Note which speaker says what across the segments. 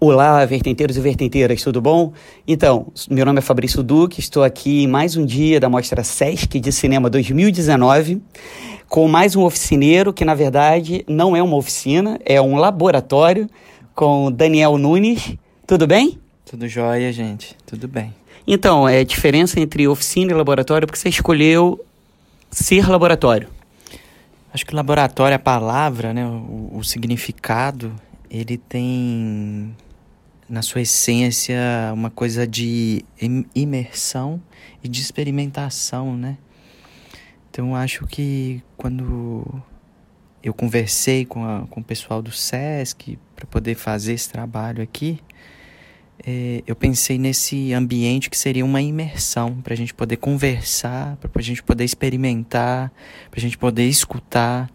Speaker 1: Olá, vertenteiros e vertenteiras, tudo bom? Então, meu nome é Fabrício Duque, estou aqui em mais um dia da Mostra Sesc de Cinema 2019, com mais um oficineiro, que na verdade não é uma oficina, é um laboratório, com Daniel Nunes. Tudo bem?
Speaker 2: Tudo jóia, gente, tudo bem.
Speaker 1: Então, é a diferença entre oficina e laboratório, porque você escolheu ser laboratório.
Speaker 2: Acho que laboratório, a palavra, né, o, o significado, ele tem na sua essência, uma coisa de imersão e de experimentação, né? Então, acho que quando eu conversei com, a, com o pessoal do SESC para poder fazer esse trabalho aqui, é, eu pensei nesse ambiente que seria uma imersão para a gente poder conversar, para a gente poder experimentar, para a gente poder escutar,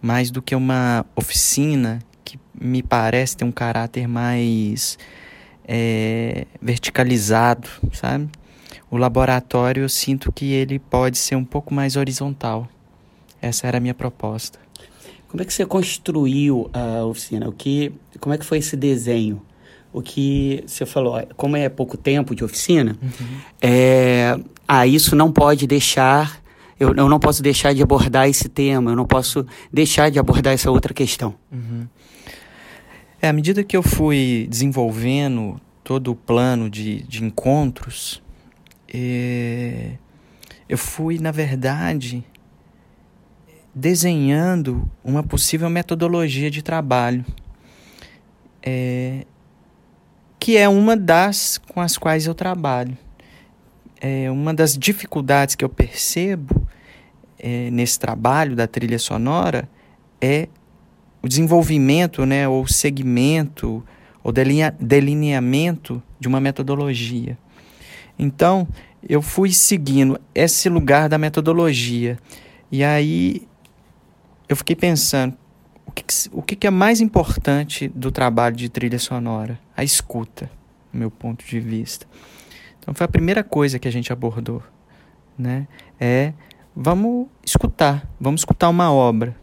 Speaker 2: mais do que uma oficina que me parece ter um caráter mais é, verticalizado, sabe? O laboratório eu sinto que ele pode ser um pouco mais horizontal. Essa era a minha proposta.
Speaker 1: Como é que você construiu a oficina? O que, como é que foi esse desenho? O que você falou, como é pouco tempo de oficina, uhum. é, ah, isso não pode deixar, eu, eu não posso deixar de abordar esse tema, eu não posso deixar de abordar essa outra questão.
Speaker 2: Uhum. É, à medida que eu fui desenvolvendo todo o plano de, de encontros, é, eu fui, na verdade, desenhando uma possível metodologia de trabalho, é, que é uma das com as quais eu trabalho. É, uma das dificuldades que eu percebo é, nesse trabalho da trilha sonora é o desenvolvimento, né, ou segmento, ou delineamento de uma metodologia. Então, eu fui seguindo esse lugar da metodologia. E aí eu fiquei pensando, o que, o que é mais importante do trabalho de trilha sonora? A escuta, do meu ponto de vista. Então foi a primeira coisa que a gente abordou, né? É vamos escutar, vamos escutar uma obra.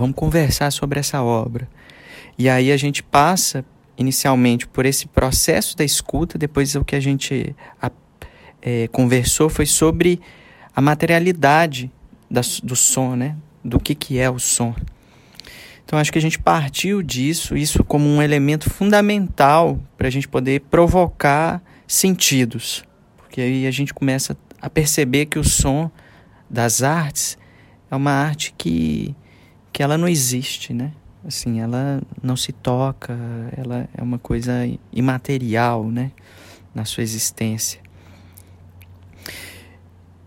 Speaker 2: Vamos conversar sobre essa obra. E aí a gente passa inicialmente por esse processo da escuta, depois o que a gente a, é, conversou foi sobre a materialidade da, do som, né? Do que, que é o som. Então acho que a gente partiu disso, isso como um elemento fundamental para a gente poder provocar sentidos. Porque aí a gente começa a perceber que o som das artes é uma arte que que ela não existe, né? Assim, ela não se toca, ela é uma coisa imaterial, né? Na sua existência.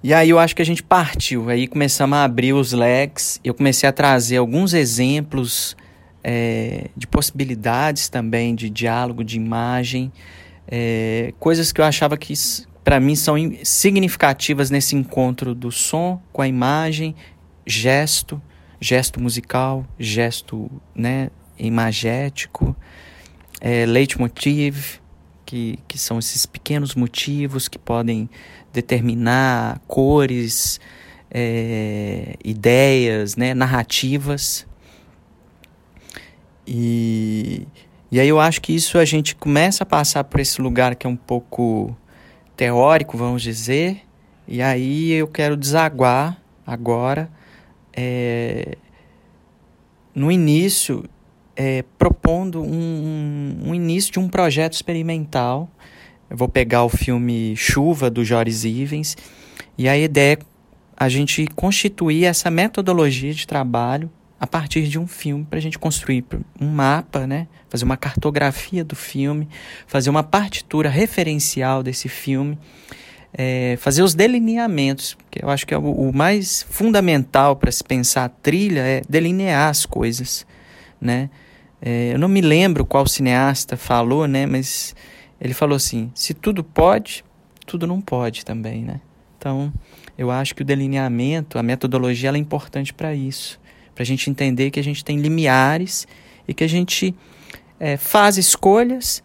Speaker 2: E aí eu acho que a gente partiu, aí começamos a abrir os leques, eu comecei a trazer alguns exemplos é, de possibilidades também de diálogo, de imagem, é, coisas que eu achava que para mim são significativas nesse encontro do som com a imagem, gesto, gesto musical, gesto né, imagético, é, leitmotiv, que, que são esses pequenos motivos que podem determinar cores, é, ideias, né, narrativas. E, e aí eu acho que isso a gente começa a passar por esse lugar que é um pouco teórico, vamos dizer, e aí eu quero desaguar agora é, no início, é, propondo um, um, início de um projeto experimental. Eu vou pegar o filme Chuva, do Joris Ivens, e a ideia é a gente constituir essa metodologia de trabalho a partir de um filme para a gente construir um mapa, né? fazer uma cartografia do filme, fazer uma partitura referencial desse filme é, fazer os delineamentos, que eu acho que é o, o mais fundamental para se pensar a trilha é delinear as coisas, né? É, eu não me lembro qual cineasta falou, né? Mas ele falou assim: se tudo pode, tudo não pode também, né? Então, eu acho que o delineamento, a metodologia, ela é importante para isso, para a gente entender que a gente tem limiares e que a gente é, faz escolhas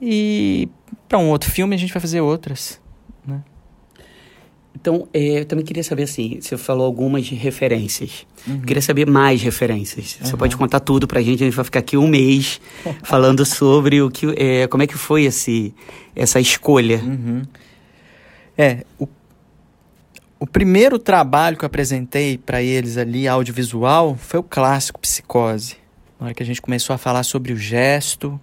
Speaker 2: e para um outro filme a gente vai fazer outras.
Speaker 1: Então, é, eu também queria saber assim, você falou algumas referências. Uhum. Queria saber mais referências. Você uhum. pode contar tudo pra gente, a gente vai ficar aqui um mês falando sobre o que, é, como é que foi esse, essa escolha.
Speaker 2: Uhum. É, o, o primeiro trabalho que eu apresentei para eles ali, audiovisual, foi o clássico Psicose. Na hora que a gente começou a falar sobre o gesto,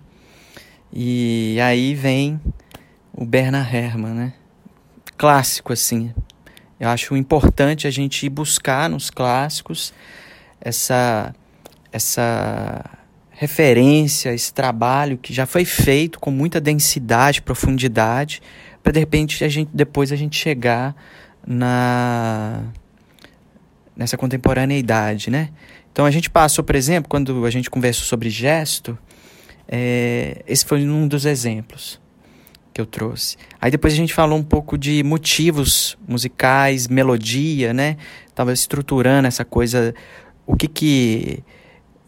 Speaker 2: e aí vem o Bernard Herrmann, né? Clássico, assim. Eu acho importante a gente ir buscar nos clássicos essa, essa referência, esse trabalho que já foi feito com muita densidade, profundidade, para de repente a gente, depois a gente chegar na nessa contemporaneidade, né? Então a gente passou, por exemplo, quando a gente conversou sobre gesto, é, esse foi um dos exemplos que eu trouxe. Aí depois a gente falou um pouco de motivos musicais, melodia, né? Tava estruturando essa coisa, o que que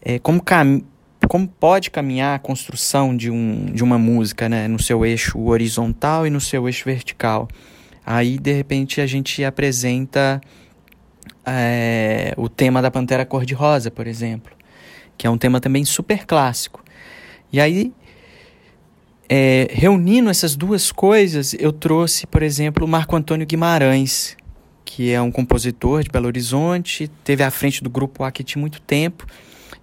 Speaker 2: é, como cam como pode caminhar a construção de, um, de uma música, né, no seu eixo horizontal e no seu eixo vertical. Aí de repente a gente apresenta é, o tema da Pantera Cor-de-Rosa, por exemplo, que é um tema também super clássico. E aí é, reunindo essas duas coisas, eu trouxe, por exemplo, o Marco Antônio Guimarães, que é um compositor de Belo Horizonte, teve à frente do grupo Aquiti muito tempo,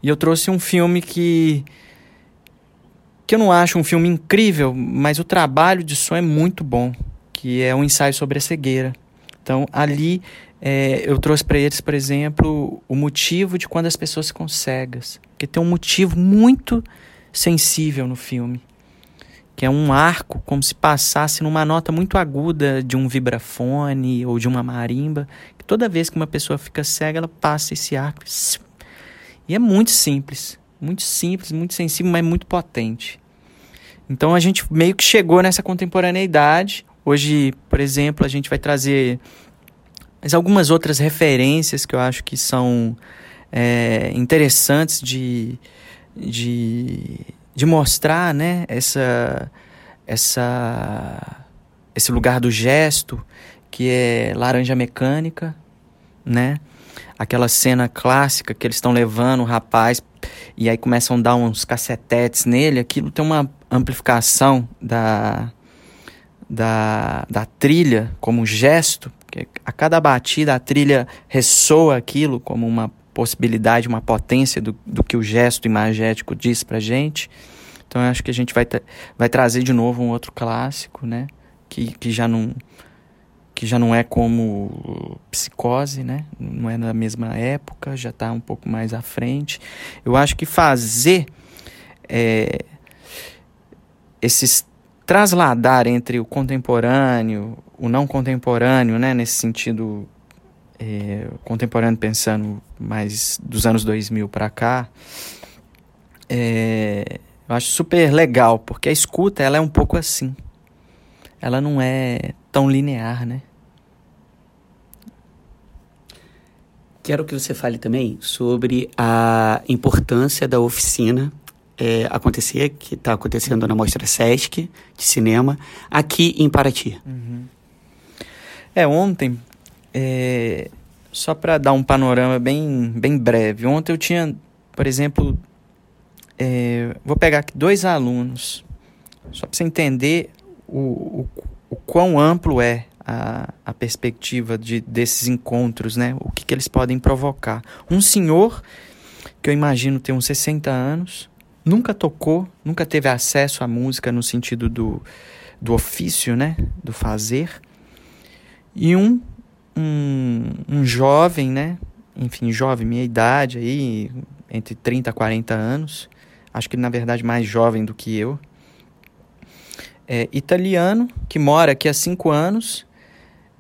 Speaker 2: e eu trouxe um filme que que eu não acho um filme incrível, mas o trabalho de som é muito bom, que é um ensaio sobre a cegueira. Então, ali é, eu trouxe para eles, por exemplo, o motivo de quando as pessoas ficam cegas, porque tem um motivo muito sensível no filme que é um arco, como se passasse numa nota muito aguda de um vibrafone ou de uma marimba, que toda vez que uma pessoa fica cega, ela passa esse arco. E é muito simples, muito simples, muito sensível, mas muito potente. Então a gente meio que chegou nessa contemporaneidade. Hoje, por exemplo, a gente vai trazer mas algumas outras referências que eu acho que são é, interessantes de, de de mostrar, né, essa, essa, esse lugar do gesto, que é laranja mecânica, né? Aquela cena clássica que eles estão levando o rapaz e aí começam a dar uns cacetetes nele, aquilo tem uma amplificação da, da, da trilha como gesto, a cada batida a trilha ressoa aquilo como uma possibilidade, uma potência do, do que o gesto imagético diz pra gente. Então eu acho que a gente vai, vai trazer de novo um outro clássico, né? Que, que já não que já não é como psicose, né? Não é na mesma época, já está um pouco mais à frente. Eu acho que fazer é, esses trasladar entre o contemporâneo, o não contemporâneo, né? Nesse sentido é, contemporâneo pensando mais dos anos 2000 para cá, é, eu acho super legal, porque a escuta ela é um pouco assim. Ela não é tão linear, né?
Speaker 1: Quero que você fale também sobre a importância da oficina é, acontecer, que está acontecendo na Mostra Sesc de cinema, aqui em Paraty.
Speaker 2: Uhum. É, ontem é, só para dar um panorama bem, bem breve. Ontem eu tinha, por exemplo, é, vou pegar aqui dois alunos, só para você entender o, o, o quão amplo é a, a perspectiva de, desses encontros, né? O que, que eles podem provocar. Um senhor, que eu imagino ter uns 60 anos, nunca tocou, nunca teve acesso à música no sentido do, do ofício, né? Do fazer. E um um, um jovem, né? Enfim, jovem, minha idade aí, entre 30 e 40 anos. Acho que na verdade mais jovem do que eu. É, italiano, que mora aqui há cinco anos.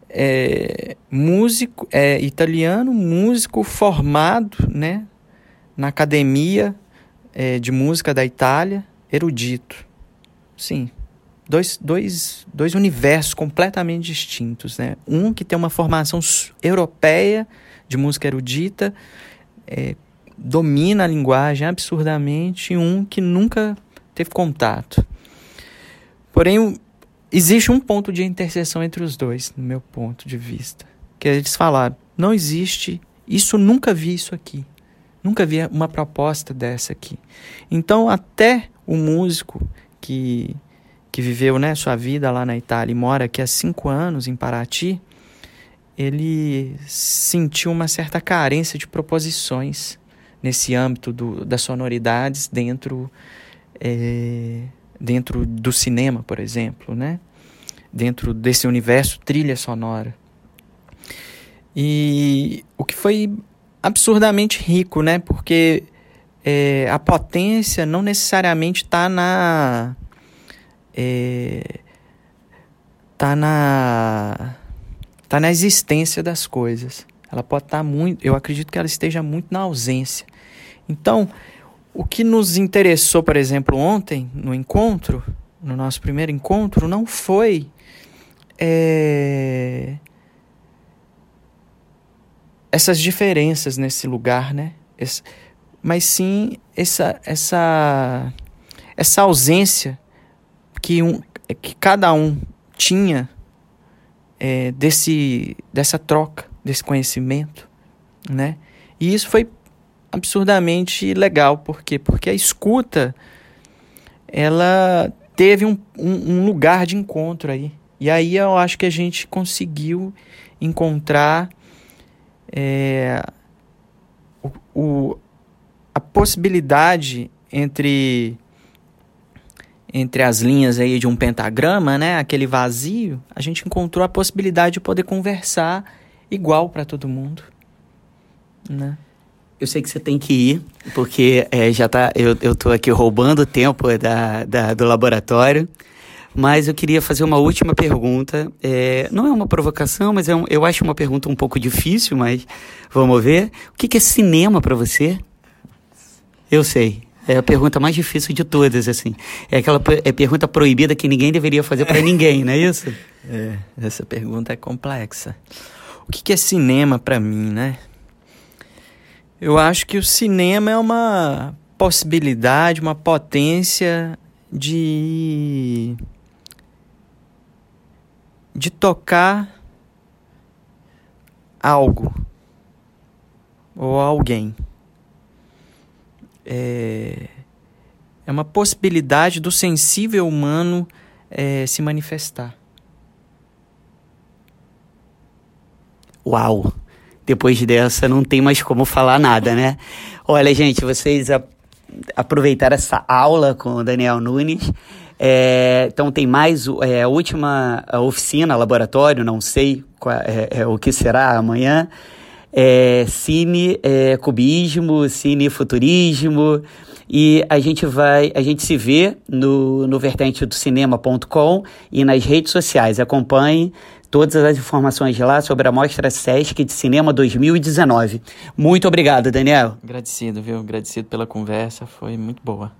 Speaker 2: É, músico, é italiano, músico formado, né? Na academia é, de música da Itália, erudito. Sim, dois, dois, dois universos completamente distintos. Né? Um que tem uma formação europeia de música erudita, é, domina a linguagem absurdamente, e um que nunca teve contato. Porém, existe um ponto de interseção entre os dois, no meu ponto de vista. Que eles falaram: não existe, isso nunca vi isso aqui. Nunca vi uma proposta dessa aqui. Então, até o músico que, que viveu né, sua vida lá na Itália e mora aqui há cinco anos em Paraty, ele sentiu uma certa carência de proposições nesse âmbito do, das sonoridades dentro, é, dentro do cinema, por exemplo, né? dentro desse universo trilha sonora. E o que foi absurdamente rico, né? Porque é, a potência não necessariamente está na. É, tá na. tá na existência das coisas. Ela pode estar tá muito. Eu acredito que ela esteja muito na ausência. Então, o que nos interessou, por exemplo, ontem, no encontro, no nosso primeiro encontro, não foi. É, essas diferenças nesse lugar, né? Esse, mas sim essa, essa, essa ausência que, um, que cada um tinha é, desse, dessa troca, desse conhecimento, né? E isso foi absurdamente legal, por quê? Porque a escuta, ela teve um, um, um lugar de encontro aí. E aí eu acho que a gente conseguiu encontrar é, o, o, a possibilidade entre entre as linhas aí de um pentagrama, né, aquele vazio, a gente encontrou a possibilidade de poder conversar igual para todo mundo, né?
Speaker 1: Eu sei que você tem que ir, porque é, já tá, eu, eu tô aqui roubando o tempo da, da, do laboratório. Mas eu queria fazer uma última pergunta. É, não é uma provocação, mas é um, eu acho uma pergunta um pouco difícil, mas vamos ver. O que, que é cinema para você? Eu sei. É a pergunta mais difícil de todas, assim. É aquela é pergunta proibida que ninguém deveria fazer para ninguém, não é isso?
Speaker 2: É, essa pergunta é complexa. O que, que é cinema para mim, né? Eu acho que o cinema é uma possibilidade, uma potência de de tocar algo ou alguém. É, é uma possibilidade do sensível humano é, se manifestar.
Speaker 1: Uau! Depois dessa não tem mais como falar nada, né? Olha, gente, vocês a, aproveitaram essa aula com o Daniel Nunes. É, então tem mais é, a última oficina, laboratório, não sei qual, é, é, o que será amanhã. É, cine é, cubismo, cine futurismo e a gente vai, a gente se vê no, no vertente do cinema.com e nas redes sociais. Acompanhe todas as informações lá sobre a Mostra Sesc de Cinema 2019. Muito obrigado, Daniel.
Speaker 2: Agradecido, viu? Agradecido pela conversa, foi muito boa.